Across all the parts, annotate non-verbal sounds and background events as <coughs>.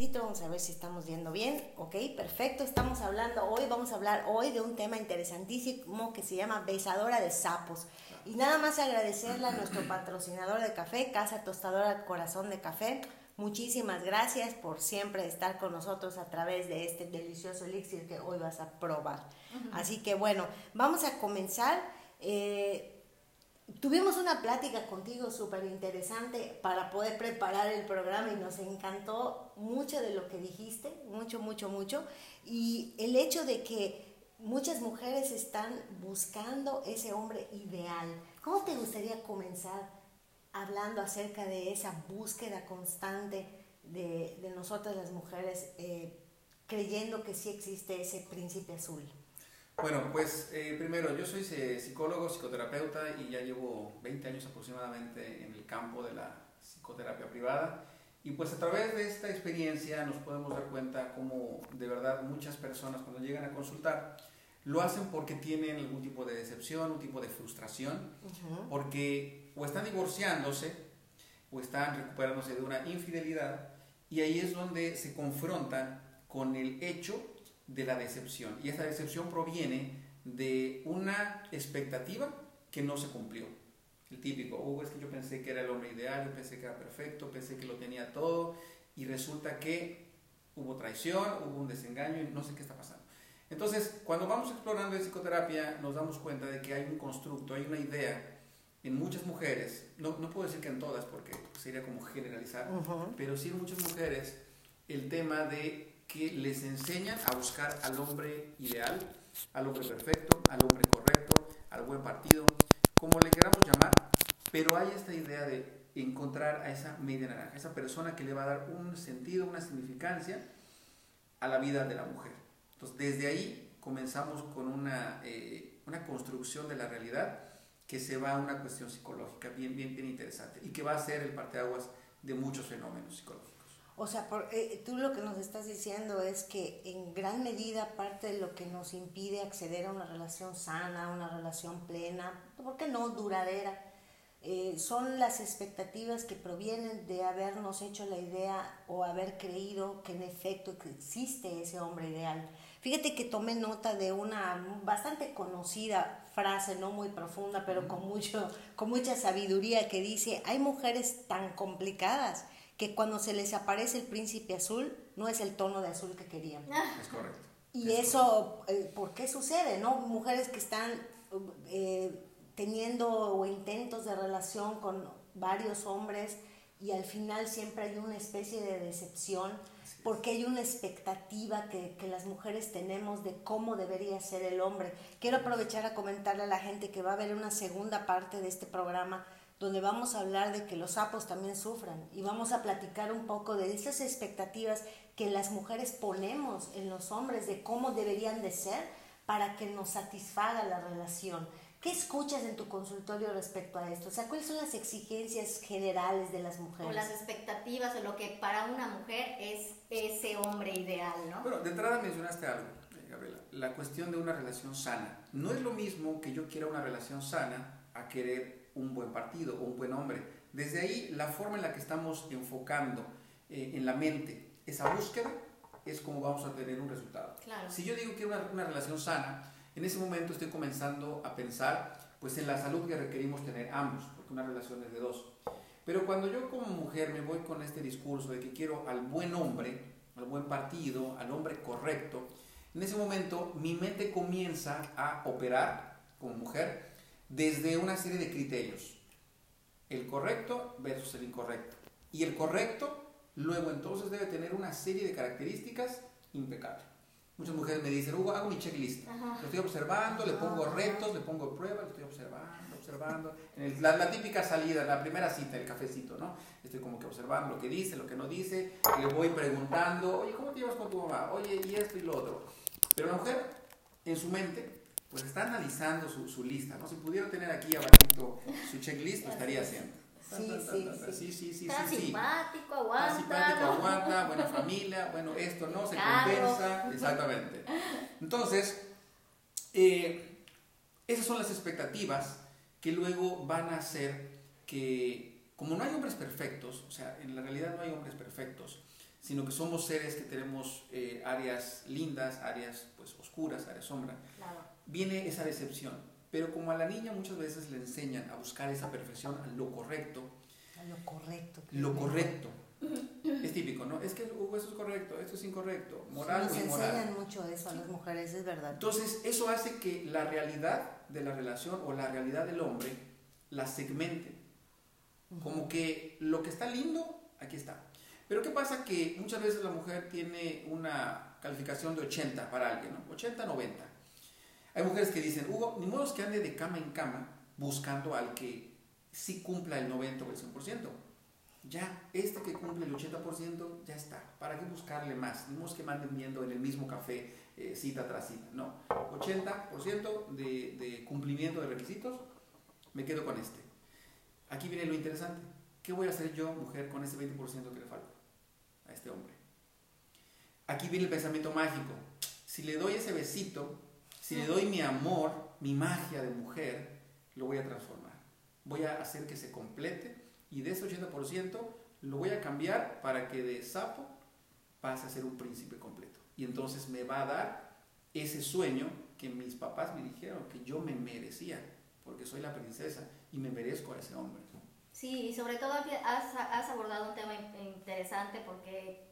Vamos a ver si estamos viendo bien. Ok, perfecto. Estamos hablando hoy, vamos a hablar hoy de un tema interesantísimo que se llama besadora de sapos. Y nada más agradecerle a nuestro patrocinador de café, Casa Tostadora Corazón de Café. Muchísimas gracias por siempre estar con nosotros a través de este delicioso elixir que hoy vas a probar. Así que bueno, vamos a comenzar. Eh, Tuvimos una plática contigo súper interesante para poder preparar el programa y nos encantó mucho de lo que dijiste, mucho, mucho, mucho. Y el hecho de que muchas mujeres están buscando ese hombre ideal. ¿Cómo te gustaría comenzar hablando acerca de esa búsqueda constante de, de nosotras las mujeres, eh, creyendo que sí existe ese príncipe azul? Bueno, pues eh, primero, yo soy psicólogo, psicoterapeuta y ya llevo 20 años aproximadamente en el campo de la psicoterapia privada. Y pues a través de esta experiencia nos podemos dar cuenta cómo de verdad muchas personas cuando llegan a consultar lo hacen porque tienen algún tipo de decepción, un tipo de frustración, porque o están divorciándose o están recuperándose de una infidelidad y ahí es donde se confrontan con el hecho de la decepción. Y esa decepción proviene de una expectativa que no se cumplió. El típico, oh, es que yo pensé que era el hombre ideal, yo pensé que era perfecto, pensé que lo tenía todo, y resulta que hubo traición, hubo un desengaño y no sé qué está pasando. Entonces, cuando vamos explorando en psicoterapia, nos damos cuenta de que hay un constructo, hay una idea en muchas mujeres, no, no puedo decir que en todas porque sería como generalizar, pero sí en muchas mujeres, el tema de que les enseñan a buscar al hombre ideal, al hombre perfecto, al hombre correcto, al buen partido, como le queramos llamar, pero hay esta idea de encontrar a esa media naranja, esa persona que le va a dar un sentido, una significancia a la vida de la mujer. Entonces, desde ahí comenzamos con una, eh, una construcción de la realidad que se va a una cuestión psicológica bien, bien, bien interesante y que va a ser el parteaguas de muchos fenómenos psicológicos. O sea, eh, tú lo que nos estás diciendo es que en gran medida parte de lo que nos impide acceder a una relación sana, una relación plena, ¿por qué no duradera? Eh, son las expectativas que provienen de habernos hecho la idea o haber creído que en efecto existe ese hombre ideal. Fíjate que tomé nota de una bastante conocida frase, no muy profunda, pero con, mucho, con mucha sabiduría, que dice, hay mujeres tan complicadas que cuando se les aparece el príncipe azul, no es el tono de azul que querían. Es correcto. Y eso, eh, ¿por qué sucede? ¿no? Mujeres que están eh, teniendo intentos de relación con varios hombres y al final siempre hay una especie de decepción porque hay una expectativa que, que, las mujeres tenemos de cómo debería ser el hombre. Quiero aprovechar a comentarle a la gente que va a haber una segunda parte de este programa donde vamos a hablar de que los sapos también sufran y vamos a platicar un poco de esas expectativas que las mujeres ponemos en los hombres de cómo deberían de ser para que nos satisfaga la relación. ¿Qué escuchas en tu consultorio respecto a esto? O sea, ¿cuáles son las exigencias generales de las mujeres? O las expectativas o lo que para una mujer es ese hombre ideal, ¿no? Bueno, de entrada mencionaste algo, Gabriela, la cuestión de una relación sana. No es lo mismo que yo quiera una relación sana a querer un buen partido o un buen hombre. Desde ahí, la forma en la que estamos enfocando eh, en la mente esa búsqueda es como vamos a tener un resultado. Si yo digo que una, una relación sana, en ese momento estoy comenzando a pensar pues en la salud que requerimos tener ambos, porque una relación es de dos. Pero cuando yo como mujer me voy con este discurso de que quiero al buen hombre, al buen partido, al hombre correcto, en ese momento mi mente comienza a operar como mujer desde una serie de criterios. El correcto versus el incorrecto. Y el correcto luego entonces debe tener una serie de características impecables. Muchas mujeres me dicen, Hugo, hago mi checklist. Lo estoy observando, le pongo retos, le pongo pruebas, lo estoy observando, observando. En la, típica salida, la primera cita, el cafecito, ¿no? Estoy como que observando lo que dice, lo que no dice, le voy preguntando, oye, ¿cómo te llevas con tu mamá? Oye, y esto y lo otro. Pero la mujer, en su mente, pues está analizando su, su lista, ¿no? Si pudiera tener aquí abajito su checklist, lo estaría haciendo. Sí, sí, sí. sí, sí, Está simpático, aguanta. Está simpático, aguanta, buena familia, bueno, esto no, se compensa, exactamente. Entonces, eh, esas son las expectativas que luego van a hacer que, como no hay hombres perfectos, o sea, en la realidad no hay hombres perfectos, sino que somos seres que tenemos eh, áreas lindas, áreas pues oscuras, áreas sombra. Viene esa decepción. Pero como a la niña muchas veces le enseñan a buscar esa perfección, a lo correcto. A lo correcto. Lo correcto. Es típico, ¿no? Es que eso es correcto, esto es incorrecto, moral Nos o inmoral. enseñan mucho eso a las mujeres, es verdad. Entonces, eso hace que la realidad de la relación o la realidad del hombre la segmente. Como que lo que está lindo, aquí está. Pero ¿qué pasa? Que muchas veces la mujer tiene una calificación de 80 para alguien, ¿no? 80, 90. Hay mujeres que dicen, Hugo, ni modo que ande de cama en cama buscando al que sí cumpla el 90 o el 100%. Ya, este que cumple el 80% ya está. ¿Para qué buscarle más? Ni modo que manden viendo en el mismo café eh, cita tras cita. No, 80% de, de cumplimiento de requisitos, me quedo con este. Aquí viene lo interesante. ¿Qué voy a hacer yo, mujer, con ese 20% que le falta a este hombre? Aquí viene el pensamiento mágico. Si le doy ese besito, si le doy mi amor, mi magia de mujer, lo voy a transformar. Voy a hacer que se complete y de ese 80% lo voy a cambiar para que de sapo pase a ser un príncipe completo. Y entonces me va a dar ese sueño que mis papás me dijeron que yo me merecía, porque soy la princesa y me merezco a ese hombre. Sí, y sobre todo has, has abordado un tema interesante porque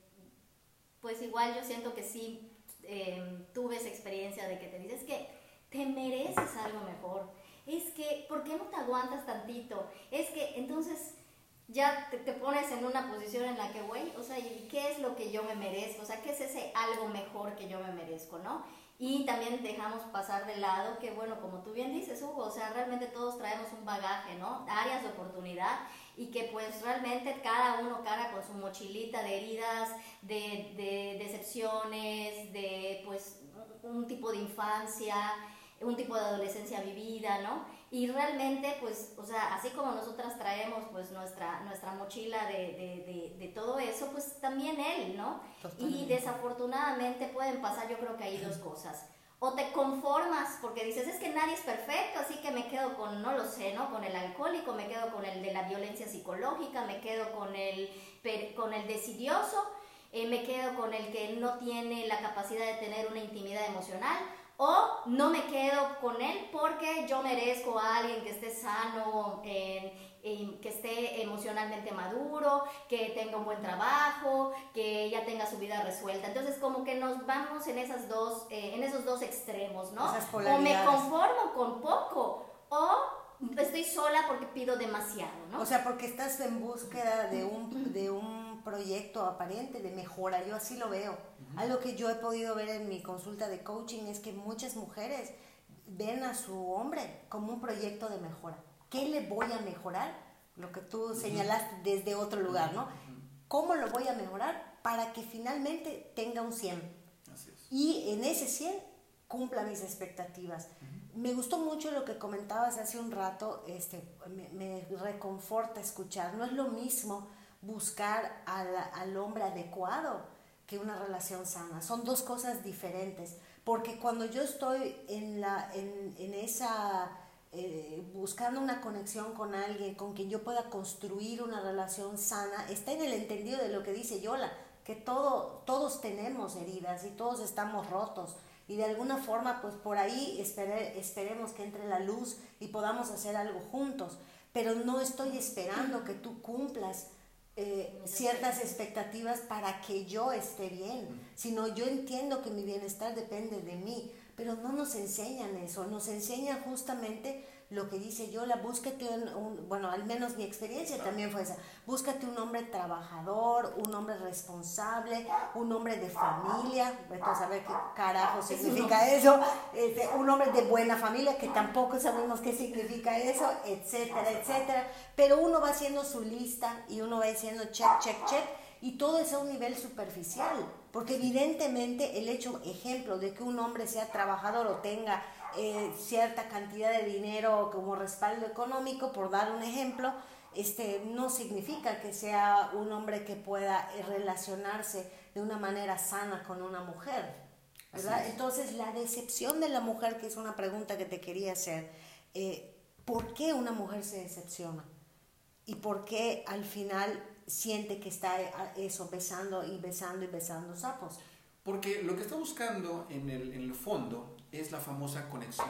pues igual yo siento que sí eh, tuve esa experiencia de que te dices que te mereces algo mejor. Es que, ¿por qué no te aguantas tantito? Es que entonces ya te, pones en una posición en la que, güey, o sea, ¿y qué es lo que yo me merezco? O sea, ¿qué es ese algo mejor que yo me merezco, no? Y también dejamos pasar de lado que, bueno, como tú bien dices, Hugo, o sea, realmente todos traemos un bagaje, ¿no? Áreas de oportunidad y que pues realmente cada uno carga con su mochilita de heridas, de, de decepciones, de pues un tipo de infancia, un tipo de adolescencia vivida, ¿no? Y realmente, pues, o sea, así como nosotras traemos, pues, nuestra, nuestra mochila de, de, de, de todo eso, pues también él, ¿no? Totalmente. Y desafortunadamente pueden pasar, yo creo que hay dos cosas. O te conformas porque dices, es que nadie es perfecto, así que me quedo con, no lo sé, ¿no? Con el alcohólico, me quedo con el de la violencia psicológica, me quedo con el, con el decidioso, eh, me quedo con el que no tiene la capacidad de tener una intimidad emocional, o no me quedo con él porque yo merezco a alguien que esté sano, eh, eh, que esté emocionalmente maduro, que tenga un buen trabajo, que ya tenga su vida resuelta. Entonces como que nos vamos en, esas dos, eh, en esos dos extremos, ¿no? O me conformo con poco o estoy sola porque pido demasiado, ¿no? O sea, porque estás en búsqueda de un, de un proyecto aparente de mejora, yo así lo veo. Algo que yo he podido ver en mi consulta de coaching es que muchas mujeres ven a su hombre como un proyecto de mejora. ¿Qué le voy a mejorar? Lo que tú señalaste desde otro lugar, ¿no? ¿Cómo lo voy a mejorar para que finalmente tenga un 100? Y en ese 100 cumpla mis expectativas. Me gustó mucho lo que comentabas hace un rato, este, me, me reconforta escuchar. No es lo mismo buscar al, al hombre adecuado que una relación sana. Son dos cosas diferentes. Porque cuando yo estoy en, la, en, en esa, eh, buscando una conexión con alguien con quien yo pueda construir una relación sana, está en el entendido de lo que dice Yola, que todo, todos tenemos heridas y todos estamos rotos. Y de alguna forma, pues por ahí espere, esperemos que entre la luz y podamos hacer algo juntos. Pero no estoy esperando que tú cumplas eh, ciertas expectativas para que yo esté bien, sino yo entiendo que mi bienestar depende de mí, pero no nos enseñan eso, nos enseñan justamente lo que dice yo, la búsquete un, bueno, al menos mi experiencia también fue esa, búscate un hombre trabajador, un hombre responsable, un hombre de familia, vete a saber qué carajo significa eso, este, un hombre de buena familia, que tampoco sabemos qué significa eso, etcétera, etcétera, pero uno va haciendo su lista y uno va diciendo check, check, check, y todo es a un nivel superficial, porque evidentemente el hecho, ejemplo, de que un hombre sea trabajador o tenga eh, cierta cantidad de dinero como respaldo económico, por dar un ejemplo, este, no significa que sea un hombre que pueda eh, relacionarse de una manera sana con una mujer. ¿verdad? Entonces, la decepción de la mujer, que es una pregunta que te quería hacer, eh, ¿por qué una mujer se decepciona? ¿Y por qué al final siente que está eh, eso, besando y besando y besando sapos? Porque lo que está buscando en el, en el fondo es la famosa conexión.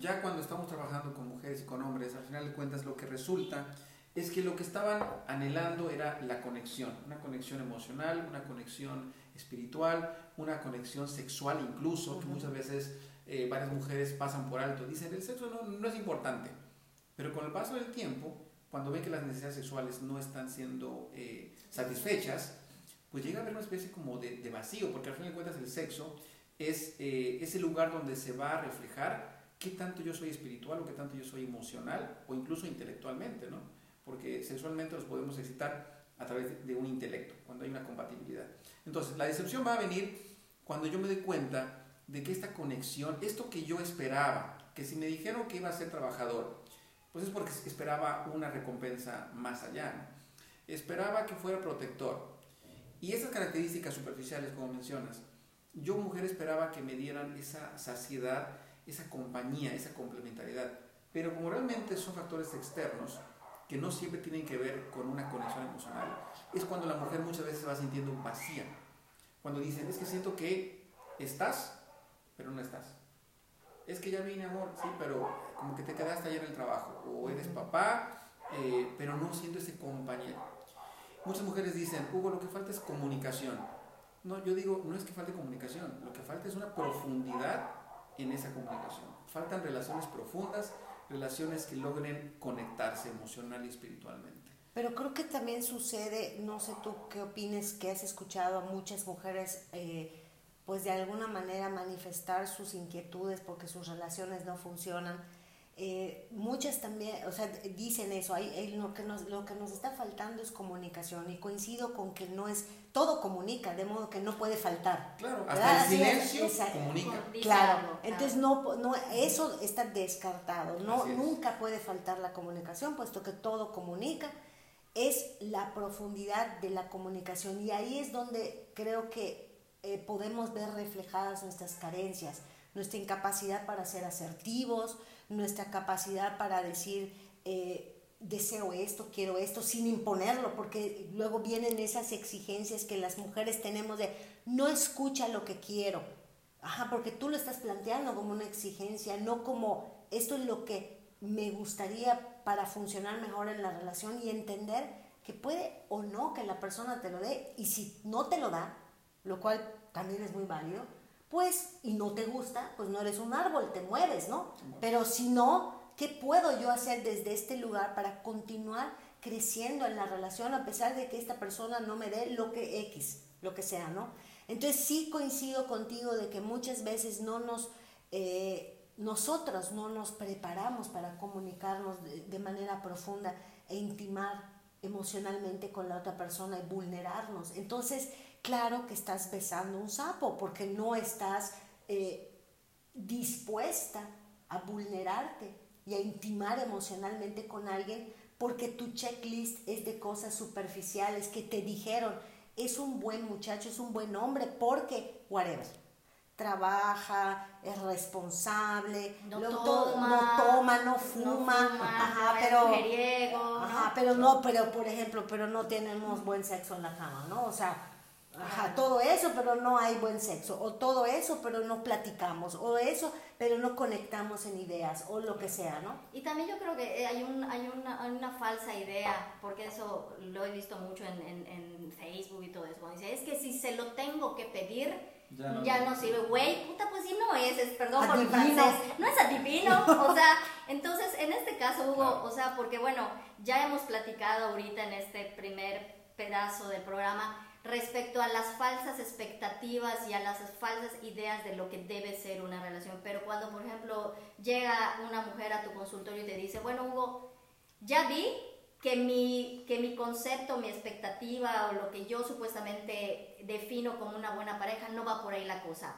Ya cuando estamos trabajando con mujeres y con hombres, al final de cuentas lo que resulta es que lo que estaban anhelando era la conexión, una conexión emocional, una conexión espiritual, una conexión sexual incluso, que muchas veces eh, varias mujeres pasan por alto. Dicen, el sexo no, no, es importante, pero con el paso del tiempo, cuando ven que las necesidades sexuales no están siendo eh, satisfechas, pues llega a haber una especie como de, de, vacío, porque al fin de cuentas el sexo es eh, ese lugar donde se va a reflejar qué tanto yo soy espiritual o qué tanto yo soy emocional o incluso intelectualmente, ¿no? Porque sexualmente los podemos excitar a través de un intelecto, cuando hay una compatibilidad. Entonces, la decepción va a venir cuando yo me doy cuenta de que esta conexión, esto que yo esperaba, que si me dijeron que iba a ser trabajador, pues es porque esperaba una recompensa más allá. Esperaba que fuera protector. Y esas características superficiales, como mencionas, yo mujer esperaba que me dieran esa saciedad, esa compañía, esa complementariedad. Pero como realmente son factores externos, que no siempre tienen que ver con una conexión emocional, es cuando la mujer muchas veces va sintiendo vacía. Cuando dicen, es que siento que estás, pero no estás. Es que ya vine, amor, sí, pero como que te quedaste ayer en el trabajo. O eres papá, eh, pero no siento ese compañero. Muchas mujeres dicen, Hugo, lo que falta es comunicación. No, yo digo, no es que falte comunicación, lo que falta es una profundidad en esa comunicación. Faltan relaciones profundas, relaciones que logren conectarse emocional y espiritualmente. Pero creo que también sucede, no sé tú qué opines, que has escuchado a muchas mujeres, eh, pues de alguna manera manifestar sus inquietudes porque sus relaciones no funcionan. Eh, muchas también, o sea, dicen eso, hay, lo, que nos, lo que nos está faltando es comunicación y coincido con que no es, todo comunica, de modo que no puede faltar. Claro, hasta el silencio comunica. Claro, entonces no, no, eso está descartado, no, nunca puede faltar la comunicación, puesto que todo comunica, es la profundidad de la comunicación y ahí es donde creo que eh, podemos ver reflejadas nuestras carencias, nuestra incapacidad para ser asertivos, nuestra capacidad para decir, eh, deseo esto, quiero esto, sin imponerlo, porque luego vienen esas exigencias que las mujeres tenemos de, no escucha lo que quiero. Ajá, porque tú lo estás planteando como una exigencia, no como esto es lo que me gustaría para funcionar mejor en la relación y entender que puede o no que la persona te lo dé y si no te lo da, lo cual también es muy válido, pues y no te gusta, pues no eres un árbol, te mueves, ¿no? Pero si no, ¿qué puedo yo hacer desde este lugar para continuar creciendo en la relación a pesar de que esta persona no me dé lo que X, lo que sea, ¿no? Entonces sí coincido contigo de que muchas veces no nos, eh, nosotros no nos preparamos para comunicarnos de, de manera profunda e intimar emocionalmente con la otra persona y vulnerarnos. Entonces, claro que estás besando un sapo porque no estás eh, dispuesta a vulnerarte y a intimar emocionalmente con alguien porque tu checklist es de cosas superficiales que te dijeron, es un buen muchacho, es un buen hombre porque, whatever, trabaja, es responsable, no, toma, no, toma, no fuma, ajá, pero, ajá, pero no, pero por ejemplo, pero no tenemos buen sexo en la cama, ¿no? O sea, Ajá, todo eso, pero no hay buen sexo, o todo eso, pero no platicamos, o eso, pero no conectamos en ideas, o lo que sea, ¿no? Y también yo creo que hay, un, hay, una, una falsa idea, porque eso lo he visto mucho en, en, en Facebook y todo eso, dice, es que si se lo tengo que pedir, ya no, sirve, güey, puta, pues sí no es, es perdón por mi francés, no es adivino, <laughs> o sea, entonces en este caso Hugo, o sea, porque bueno, ya hemos platicado ahorita en este primer pedazo del programa, respecto a las falsas expectativas y a las falsas ideas de lo que debe ser una relación. Pero cuando, por ejemplo, llega una mujer a tu consultorio y te dice, bueno, Hugo, ya vi que mi, que mi concepto, mi expectativa o lo que yo supuestamente defino como una buena pareja no va por ahí la cosa.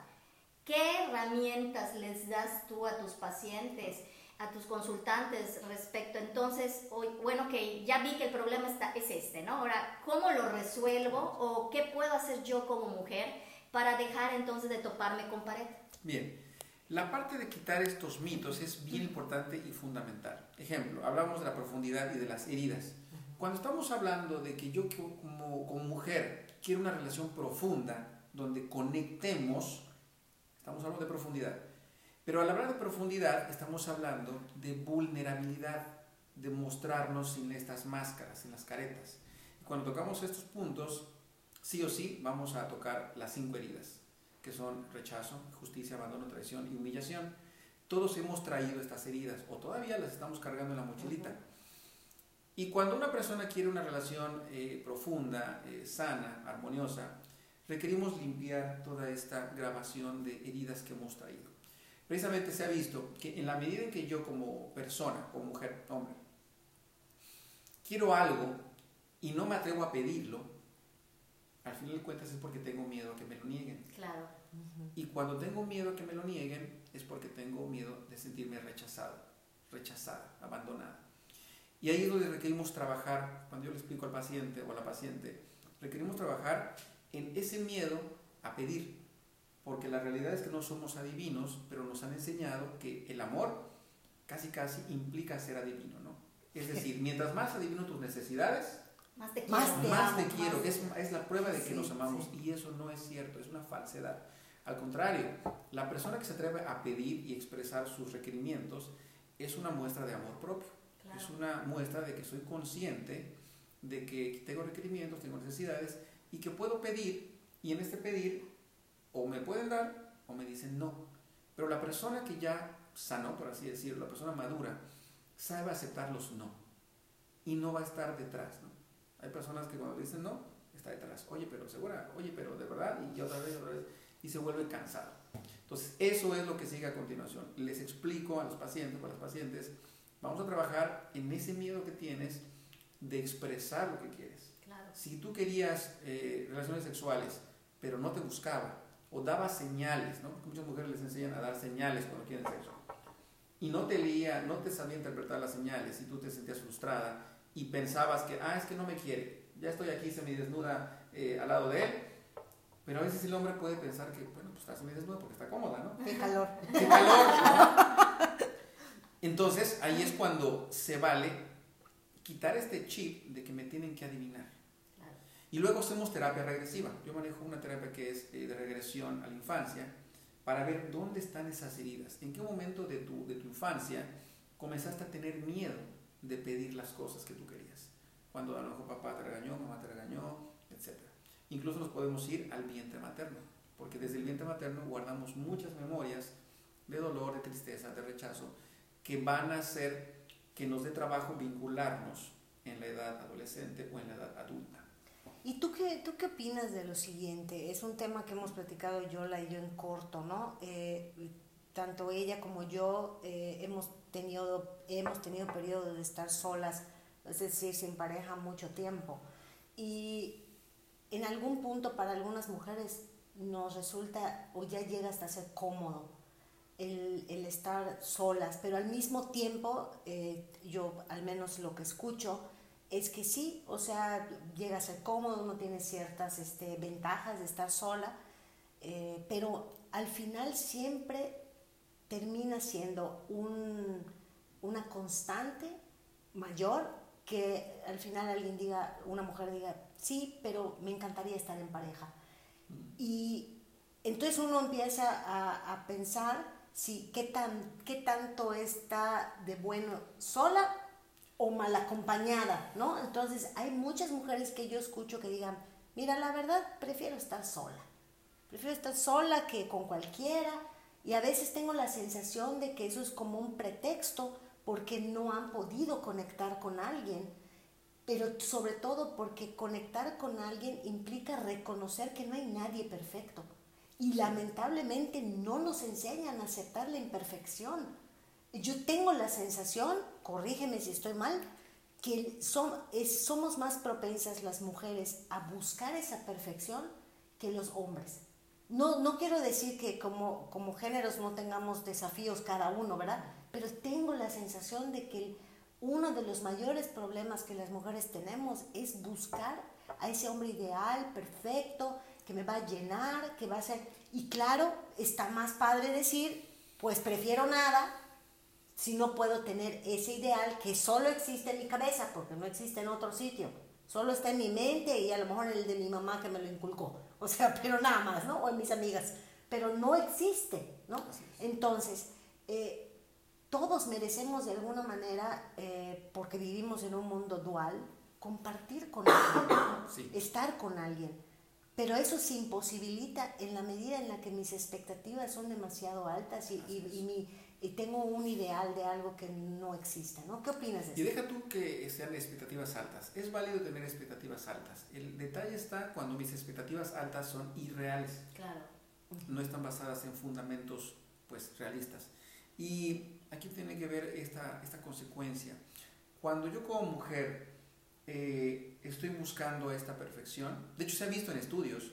¿Qué herramientas les das tú a tus pacientes? A tus consultantes respecto entonces, hoy, bueno, que ya vi que el problema está, es este, ¿no? Ahora, ¿cómo lo resuelvo o qué puedo hacer yo como mujer para dejar entonces de toparme con pared? Bien, la parte de quitar estos mitos es bien importante y fundamental. Ejemplo, hablamos de la profundidad y de las heridas. Cuando estamos hablando de que yo como, como mujer quiero una relación profunda, donde conectemos, estamos hablando de profundidad. Pero al hablar de profundidad estamos hablando de vulnerabilidad, de mostrarnos sin estas máscaras, sin las caretas. cuando tocamos estos puntos, sí o sí vamos a tocar las cinco heridas, que son rechazo, justicia, abandono, traición y humillación. Todos hemos traído estas heridas o todavía las estamos cargando en la mochilita. Y cuando una persona quiere una relación eh, profunda, eh, sana, armoniosa, requerimos limpiar toda esta grabación de heridas que hemos traído. Precisamente se ha visto que en la medida en que yo como persona, como mujer, hombre, quiero algo y no me atrevo a pedirlo, al final de cuentas es porque tengo miedo a que me lo nieguen. Claro. Y cuando tengo miedo a que me lo nieguen es porque tengo miedo de sentirme rechazado, rechazada, abandonada. Y ahí es donde requerimos trabajar, cuando yo le explico al paciente o a la paciente, requerimos trabajar en ese miedo a pedir, porque la realidad es que no somos adivinos, pero nos han enseñado que el amor casi casi implica ser adivino, ¿no? Es decir, mientras más adivino tus necesidades, más te quiero. Más te, quiero. Es, es, la prueba de que nos amamos y eso no es cierto, es una falsedad. Al contrario, la persona que se atreve a pedir y expresar sus requerimientos es una muestra de amor propio. Es una muestra de que soy consciente de que tengo requerimientos, tengo necesidades y que puedo pedir y en este pedir o me pueden dar o me dicen no. Pero la persona que ya sanó, por así decirlo, la persona madura, sabe aceptar los no y no va a estar detrás. ¿no? Hay personas que cuando dicen no, está detrás. Oye, pero segura, oye, pero de verdad, y otra vez, otra vez, y se vuelve cansado. Entonces, eso es lo que sigue a continuación. Les explico a los pacientes o a las pacientes, vamos a trabajar en ese miedo que tienes de expresar lo que quieres. Si tú querías eh, relaciones sexuales, pero no te buscaba, o daba señales, ¿no? Porque muchas mujeres les enseñan a dar señales cuando quieren sexo. Y no te leía, no te sabía interpretar las señales y tú te sentías frustrada y pensabas que, ah, es que no me quiere, ya estoy aquí semidesnuda eh, al lado de él, pero a veces el hombre puede pensar que, bueno, pues está semidesnuda porque está cómoda, ¿no? Qué calor. Qué calor. Entonces ahí es cuando se vale quitar este chip de que me tienen que adivinar. Y luego hacemos terapia regresiva. Yo manejo una terapia que es eh, de regresión a la infancia para ver dónde están esas heridas. ¿En qué momento de tu, de tu infancia comenzaste a tener miedo de pedir las cosas que tú querías. Cuando a lo mejor papá te regañó, mamá te regañó, etc. Incluso nos podemos ir al vientre materno, porque desde el vientre materno guardamos muchas memorias de dolor, de tristeza, de rechazo, que van a hacer que nos dé trabajo vincularnos en la edad adolescente o en la edad adulta. ¿Y tú qué, tú qué opinas de lo siguiente? Es un tema que hemos platicado Yola y yo en corto, ¿no? Eh, tanto ella como yo eh, hemos tenido, hemos tenido periodos de estar solas, es decir, sin pareja mucho tiempo. Y en algún punto para algunas mujeres nos resulta o ya llega hasta ser cómodo el, el estar solas, pero al mismo tiempo, eh, yo al menos lo que escucho, es que sí, o sea, llega a ser cómodo, uno tiene ciertas este, ventajas de estar sola, eh, pero al final siempre termina siendo un, una constante mayor que al final alguien diga, una mujer diga, sí, pero me encantaría estar en pareja. Mm. Y entonces uno empieza a, a pensar si qué, tan, qué tanto está de bueno sola o mal acompañada, ¿no? Entonces hay muchas mujeres que yo escucho que digan, mira, la verdad prefiero estar sola. Prefiero estar sola que con cualquiera y a veces tengo la sensación de que eso es como un pretexto porque no han podido conectar con alguien, pero sobre todo porque conectar con alguien implica reconocer que no hay nadie perfecto. Y lamentablemente no nos enseñan a aceptar la imperfección. Yo tengo la sensación, corrígeme si estoy mal, que somos más propensas las mujeres a buscar esa perfección que los hombres. No, no quiero decir que como, como géneros no tengamos desafíos cada uno, ¿verdad? Pero tengo la sensación de que uno de los mayores problemas que las mujeres tenemos es buscar a ese hombre ideal, perfecto, que me va a llenar, que va a ser... Y claro, está más padre decir, pues prefiero nada, si no puedo tener ese ideal que solo existe en mi cabeza, porque no existe en otro sitio. Solo está en mi mente y a lo mejor en el de mi mamá que me lo inculcó. O sea, <laughs> pero nada más, ¿no? O en mis amigas. Pero no existe, ¿no? Entonces, eh, todos merecemos de alguna manera, eh, porque vivimos en un mundo dual, compartir con alguien, <coughs> estar con alguien. Pero eso se imposibilita en la medida en la que mis expectativas son demasiado altas y, y, mi, y, tengo un ideal de algo que no existe, ¿no? ¿Qué opinas de eso? Y deja tú que sean expectativas altas. Es válido tener expectativas altas. El detalle está cuando mis expectativas altas son irreales. Claro. No están basadas en fundamentos pues realistas. Y aquí tiene que ver esta, esta consecuencia. Cuando yo como mujer eh, estoy buscando esta perfección. De hecho, se ha visto en estudios,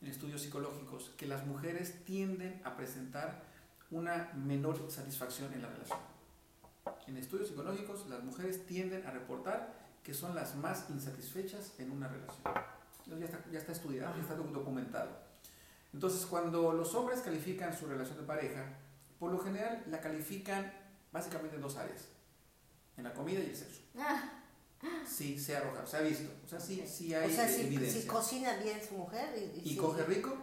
en estudios psicológicos, que las mujeres tienden a presentar una menor satisfacción en la relación. En estudios psicológicos, las mujeres tienden a reportar que son las más insatisfechas en una relación. Ya está, ya está estudiado, ya está documentado. Entonces, cuando los hombres califican su relación de pareja, por lo general la califican básicamente en dos áreas, en la comida y el sexo. Ah. Sí, se arroja, se ha visto. O sea, sí, sí hay o sea, si, evidencia. Si cocina bien su mujer. ¿Y, coge rico? <laughs>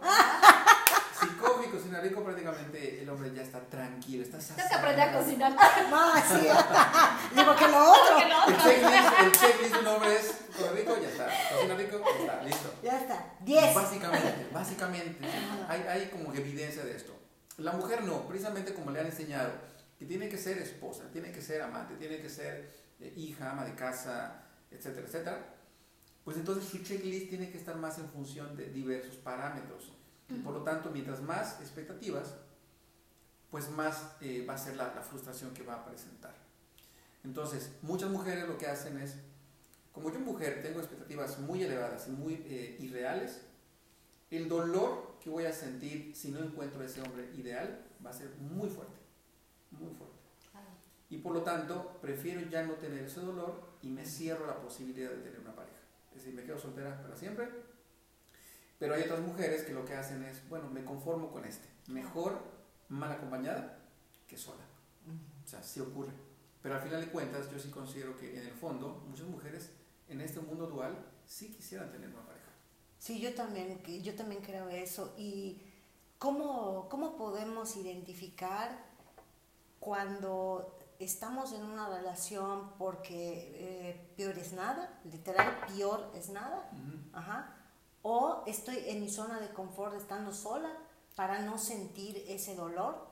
si coge y cocina rico, prácticamente el hombre ya está tranquilo. Está Tienes que aprender a cocinar. Más, <laughs> sí. <laughs> Digo que lo otro. El checklist, el checklist de un hombre es coge rico, ya está. Cocina rico, ya está, listo. Ya está. 10. Básicamente, básicamente. Hay, hay como evidencia de esto. La mujer no, precisamente como le han enseñado, que tiene que ser esposa, tiene que ser amante, tiene que ser hija, ama de casa, etcétera, etcétera, pues entonces su checklist tiene que estar más en función de diversos parámetros. Por lo tanto, mientras más expectativas, pues más eh, va a ser la, frustración que va a presentar. Entonces, muchas mujeres lo que hacen es, como yo mujer tengo expectativas muy elevadas y muy eh, irreales, el dolor que voy a sentir si no encuentro ese hombre ideal va a ser muy fuerte, muy fuerte y por lo tanto prefiero ya no tener ese dolor y me cierro la posibilidad de tener una pareja. Es decir, me quedo soltera para siempre. Pero hay otras mujeres que lo que hacen es, bueno, me conformo con este. Mejor mal acompañada que sola. O sea, sí ocurre. Pero al final de cuentas, yo sí considero que en el fondo muchas mujeres en este mundo dual sí quisieran tener una pareja. Sí, yo también, yo también creo eso. ¿Y cómo, cómo podemos identificar cuando estamos en una relación porque eh, peor es nada, literal, peor es nada, Ajá. O estoy en mi zona de confort estando sola para no sentir ese dolor.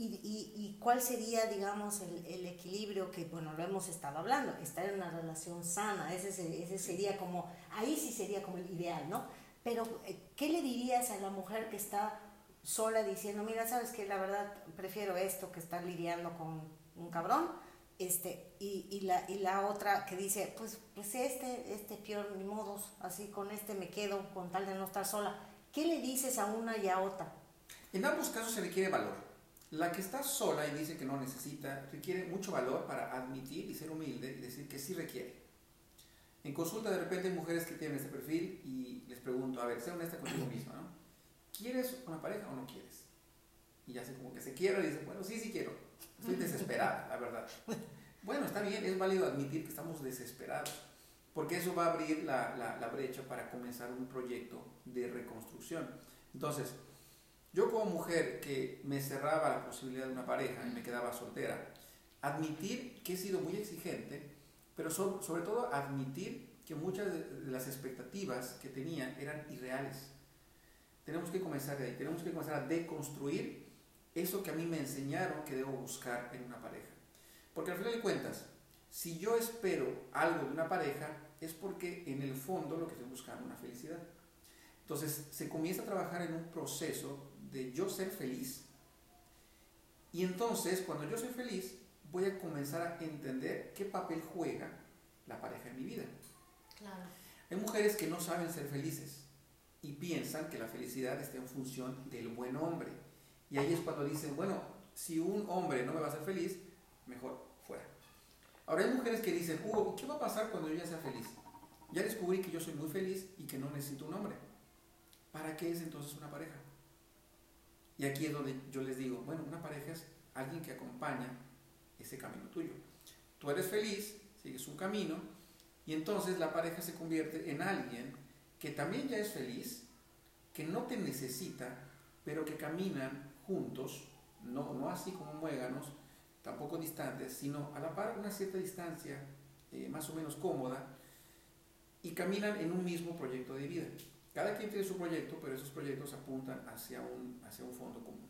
Y, y, cuál sería, digamos, el, el, equilibrio que, bueno, lo hemos estado hablando, estar en una relación sana, ese, ese sería como, ahí sí sería como el ideal, ¿no? Pero, eh, ¿qué le dirías a la mujer que está sola diciendo, mira, sabes que la verdad prefiero esto que estar lidiando con un cabrón, este, y, y, la, y la otra que dice, pues, pues este, este peor, ni modos, así con este me quedo con tal de no estar sola. ¿Qué le dices a una y a otra? En ambos casos se requiere valor. La que está sola y dice que no necesita, requiere mucho valor para admitir y ser humilde y decir que sí requiere. En consulta de repente hay mujeres que tienen este perfil y les pregunto, a ver, sé honesta contigo <clears throat> misma, ¿no? ¿Quieres una pareja o no quieres? Y ya sé como que se quiere y dice, bueno, sí, sí quiero Estoy desesperada, la verdad. Bueno, está bien, es válido admitir que estamos desesperados, porque eso va a abrir la, la, brecha para comenzar un proyecto de reconstrucción. Entonces, yo como mujer que me cerraba la posibilidad de una pareja y me quedaba soltera, admitir que he sido muy exigente, pero sobre, sobre todo admitir que muchas de las expectativas que tenía eran irreales. Tenemos que comenzar de ahí, tenemos que comenzar a deconstruir eso que a mí me enseñaron que debo buscar en una pareja. Porque al final de cuentas, si yo espero algo de una pareja, es porque en el fondo lo que estoy buscando es una felicidad. Entonces se comienza a trabajar en un proceso de yo ser feliz. Y entonces, cuando yo soy feliz, voy a comenzar a entender qué papel juega la pareja en mi vida. Claro. Hay mujeres que no saben ser felices y piensan que la felicidad está en función del buen hombre y ahí es cuando dicen, bueno, si un hombre no me va a hacer feliz, mejor fuera. Ahora hay mujeres que dicen, Hugo, ¿qué va a pasar cuando yo ya sea feliz? Ya descubrí que yo soy muy feliz y que no necesito un hombre. ¿Para qué es entonces una pareja? Y aquí es donde yo les digo, bueno, una pareja es alguien que acompaña ese camino tuyo. Tú eres feliz, sigues un camino y entonces la pareja se convierte en alguien que también ya es feliz, que no te necesita, pero que caminan juntos, no, no así como muéganos, tampoco distantes, sino a la par una cierta distancia eh, más o menos cómoda y caminan en un mismo proyecto de vida. Cada quien tiene su proyecto, pero esos proyectos apuntan hacia un, hacia un fondo común.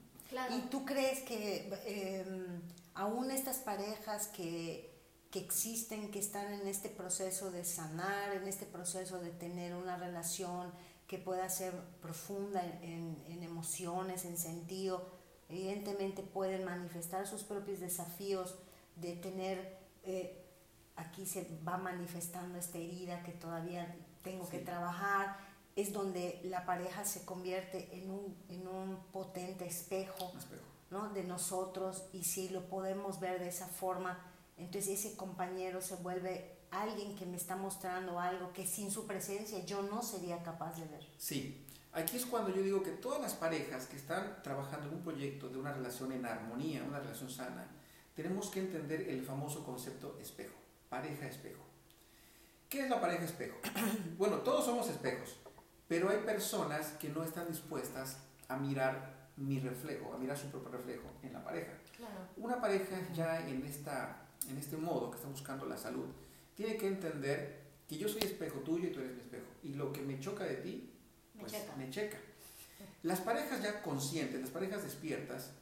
¿Y tú crees que em, aún estas parejas que, que, existen, que están en este proceso de sanar, en este proceso de tener una relación que pueda ser profunda en, en, emociones, en sentido, evidentemente pueden manifestar sus propios desafíos de tener, eh, aquí se va manifestando esta herida que todavía tengo que trabajar, es donde la pareja se convierte en un, en un potente espejo, ¿no? de nosotros y si lo podemos ver de esa forma, entonces ese compañero se vuelve alguien que me está mostrando algo que sin su presencia yo no sería capaz de ver. Sí, aquí es cuando yo digo que todas las parejas que están trabajando en un proyecto de una relación en armonía, una relación sana, tenemos que entender el famoso concepto espejo, pareja espejo. ¿Qué es la pareja espejo? <clears throat> Bueno, todos somos espejos. Pero hay personas que no están dispuestas a mirar mi reflejo, a mirar su propio reflejo en la pareja. Una pareja ya en, esta, en este modo que está buscando la salud, tiene que entender que yo soy espejo tuyo y tú eres mi espejo. Y lo que me choca de ti, pues me checa. Las parejas ya conscientes, las parejas despiertas,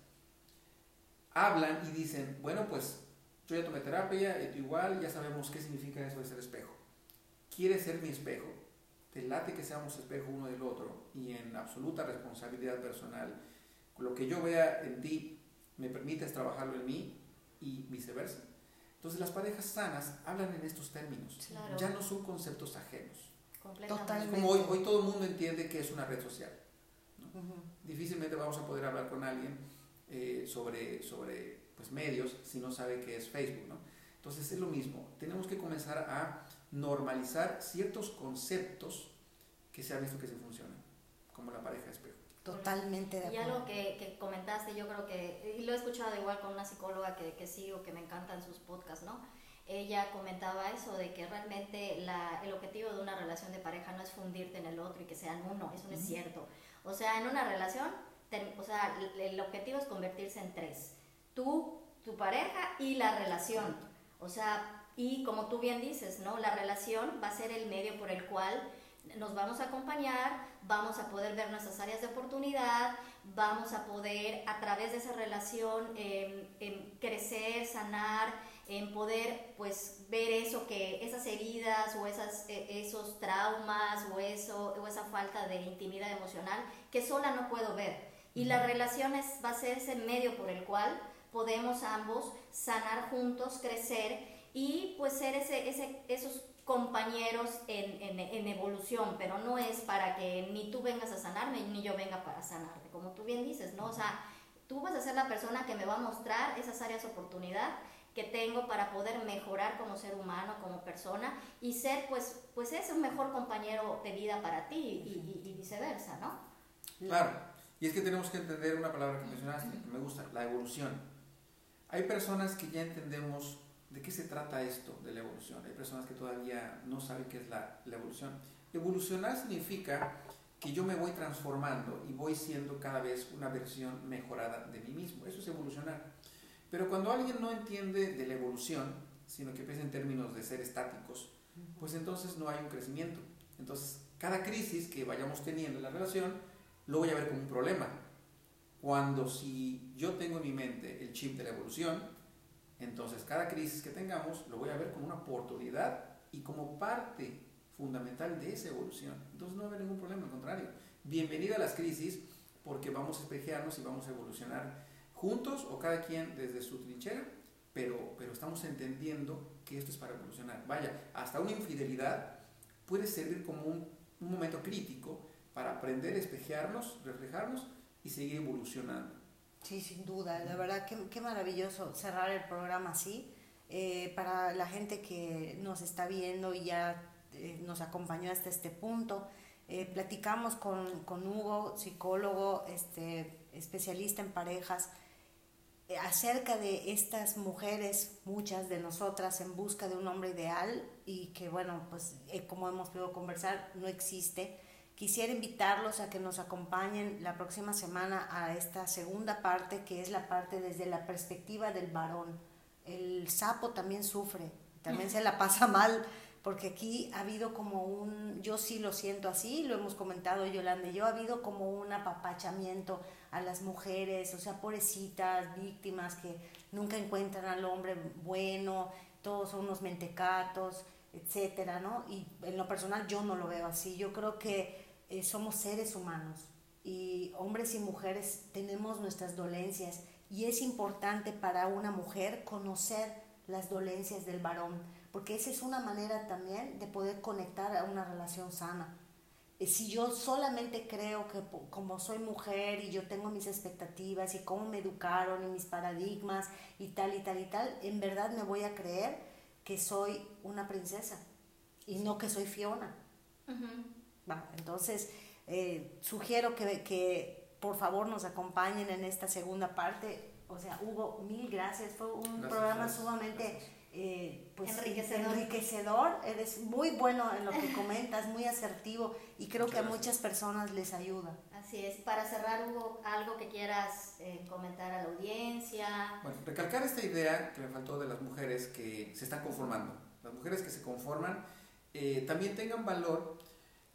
hablan y dicen, bueno, pues yo ya tomé terapia, y tú igual, ya sabemos qué significa eso de ser espejo. ¿Quieres ser mi espejo? te late que seamos espejo uno del otro y en absoluta responsabilidad personal, lo que yo vea en ti me permites trabajarlo en mí y viceversa. Entonces las parejas sanas hablan en estos términos, ya no son conceptos ajenos. Totalmente. Como hoy, hoy todo el mundo entiende que es una red social. Difícilmente vamos a poder hablar con alguien eh, sobre, sobre pues, medios si no sabe qué es Facebook. ¿no? Entonces es lo mismo, tenemos que comenzar a normalizar ciertos conceptos que se ha visto que se funcionan, como la pareja de espejo. Totalmente de acuerdo. Y algo que, que, comentaste, yo creo que, y lo he escuchado igual con una psicóloga que, que sigo, que me encantan sus podcasts, ¿no? Ella comentaba eso de que realmente la, el objetivo de una relación de pareja no es fundirte en el otro y que sean uno, eso no es cierto. O sea, en una relación, o sea, el objetivo es convertirse en tres. Tú, tu pareja y la relación. O sea, y como tú bien dices, ¿no? La relación va a ser el medio por el cual nos vamos a acompañar, vamos a poder ver nuestras áreas de oportunidad, vamos a poder a través de esa relación em, em, crecer, sanar, en poder pues ver eso que esas heridas o esas, e, esos traumas o, eso, o esa falta de intimidad emocional que sola no puedo ver. Y la relación va a ser ese medio por el cual podemos ambos sanar juntos, crecer y pues ser ese, ese, esos compañeros en, en, en, evolución, pero no es para que ni tú vengas a sanarme ni yo venga para sanarte, como tú bien dices, ¿no? O sea, tú vas a ser la persona que me va a mostrar esas áreas de oportunidad que tengo para poder mejorar como ser humano, como persona y ser pues, pues ese un mejor compañero de vida para ti y, y, y viceversa, ¿no? Claro, y es que tenemos que entender una palabra que mencionaste, que me gusta, la evolución. Hay personas que ya entendemos ¿De qué se trata esto de la evolución? Hay personas que todavía no saben qué es la, la, evolución. Evolucionar significa que yo me voy transformando y voy siendo cada vez una versión mejorada de mí mismo. Eso es evolucionar. Pero cuando alguien no entiende de la evolución, sino que piensa en términos de ser estáticos, pues entonces no hay un crecimiento. Entonces, cada crisis que vayamos teniendo en la relación, lo voy a ver como un problema. Cuando si yo tengo en mi mente el chip de la evolución, entonces, cada crisis que tengamos lo voy a ver como una oportunidad y como parte fundamental de esa evolución. Entonces, no va a haber ningún problema, al contrario. Bienvenida a las crisis porque vamos a espejearnos y vamos a evolucionar juntos o cada quien desde su trinchera, pero, pero estamos entendiendo que esto es para evolucionar. Vaya, hasta una infidelidad puede servir como un, un momento crítico para aprender a espejearnos, reflejarnos y seguir evolucionando. Sí, sin duda. La verdad, qué, qué maravilloso cerrar el programa así. Eh, para la gente que nos está viendo y ya eh, nos acompañó hasta este punto, eh, platicamos con, con, Hugo, psicólogo, este, especialista en parejas, acerca de estas mujeres, muchas de nosotras en busca de un hombre ideal y que bueno, pues como hemos podido conversar, no existe. Quisiera invitarlos a que nos acompañen la próxima semana a esta segunda parte, que es la parte desde la perspectiva del varón. El sapo también sufre, también se la pasa mal, porque aquí ha habido como un, yo sí lo siento así, lo hemos comentado Yolanda y yo, ha habido como un apapachamiento a las mujeres, o sea, pobrecitas, víctimas que nunca encuentran al hombre bueno, todos son unos mentecatos, etcétera, ¿no? Y en lo personal yo no lo veo así, yo creo que eh, somos seres humanos y hombres y mujeres tenemos nuestras dolencias y es importante para una mujer conocer las dolencias del varón, porque esa es una manera también de poder conectar a una relación sana. Eh, si yo solamente creo que como soy mujer y yo tengo mis expectativas y cómo me educaron y mis paradigmas y tal y tal y tal, en verdad me voy a creer que soy una princesa y no que soy Fiona. Entonces, eh, sugiero que, que por favor nos acompañen en esta segunda parte o sea, Hugo, mil gracias. Fue un programa sumamente eh, pues, enriquecedor. Eres muy bueno en lo que comentas, muy asertivo y creo que a muchas personas les ayuda. Así es. Para cerrar, Hugo, algo que quieras eh, comentar a la audiencia. Bueno, recalcar esta idea que me faltó de las mujeres que se están conformando. Las mujeres que se conforman eh, también tengan valor.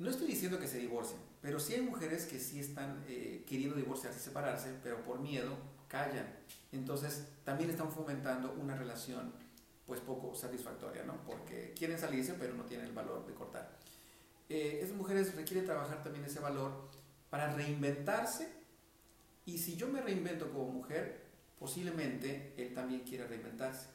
No estoy diciendo que se divorcien, pero sí hay mujeres que sí están queriendo divorciarse y separarse, pero por miedo callan. Entonces también están fomentando una relación pues poco satisfactoria, ¿no? Porque quieren salirse pero no tienen el valor de cortar. Eh, esas mujeres requieren trabajar también ese valor para reinventarse y si yo me reinvento como mujer, posiblemente él también quiera reinventarse.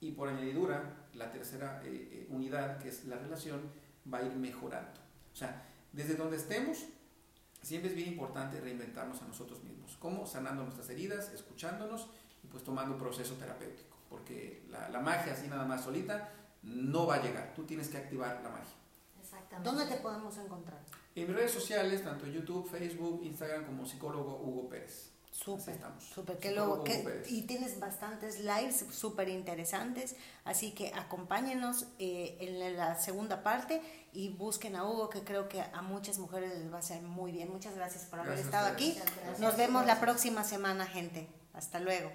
Y por añadidura, la tercera eh, eh, unidad, que es la relación, va a ir mejorando. O sea, desde donde estemos, siempre es bien importante reinventarnos a nosotros mismos. ¿Cómo? Sanando nuestras heridas, escuchándonos y pues tomando un proceso terapéutico. Porque la, la, magia así nada más solita no va a llegar. Tú tienes que activar la magia. Exactamente. ¿Dónde te podemos encontrar? En mis redes sociales, tanto YouTube, Facebook, Instagram como psicólogo Hugo Pérez. Súper, súper. Que luego, que, y tienes bastantes lives súper interesantes, así que acompáñenos eh, en la segunda parte y busquen a Hugo, que creo que a muchas mujeres les va a hacer muy bien. Muchas gracias por haber estado aquí. Nos vemos la próxima semana, gente. Hasta luego.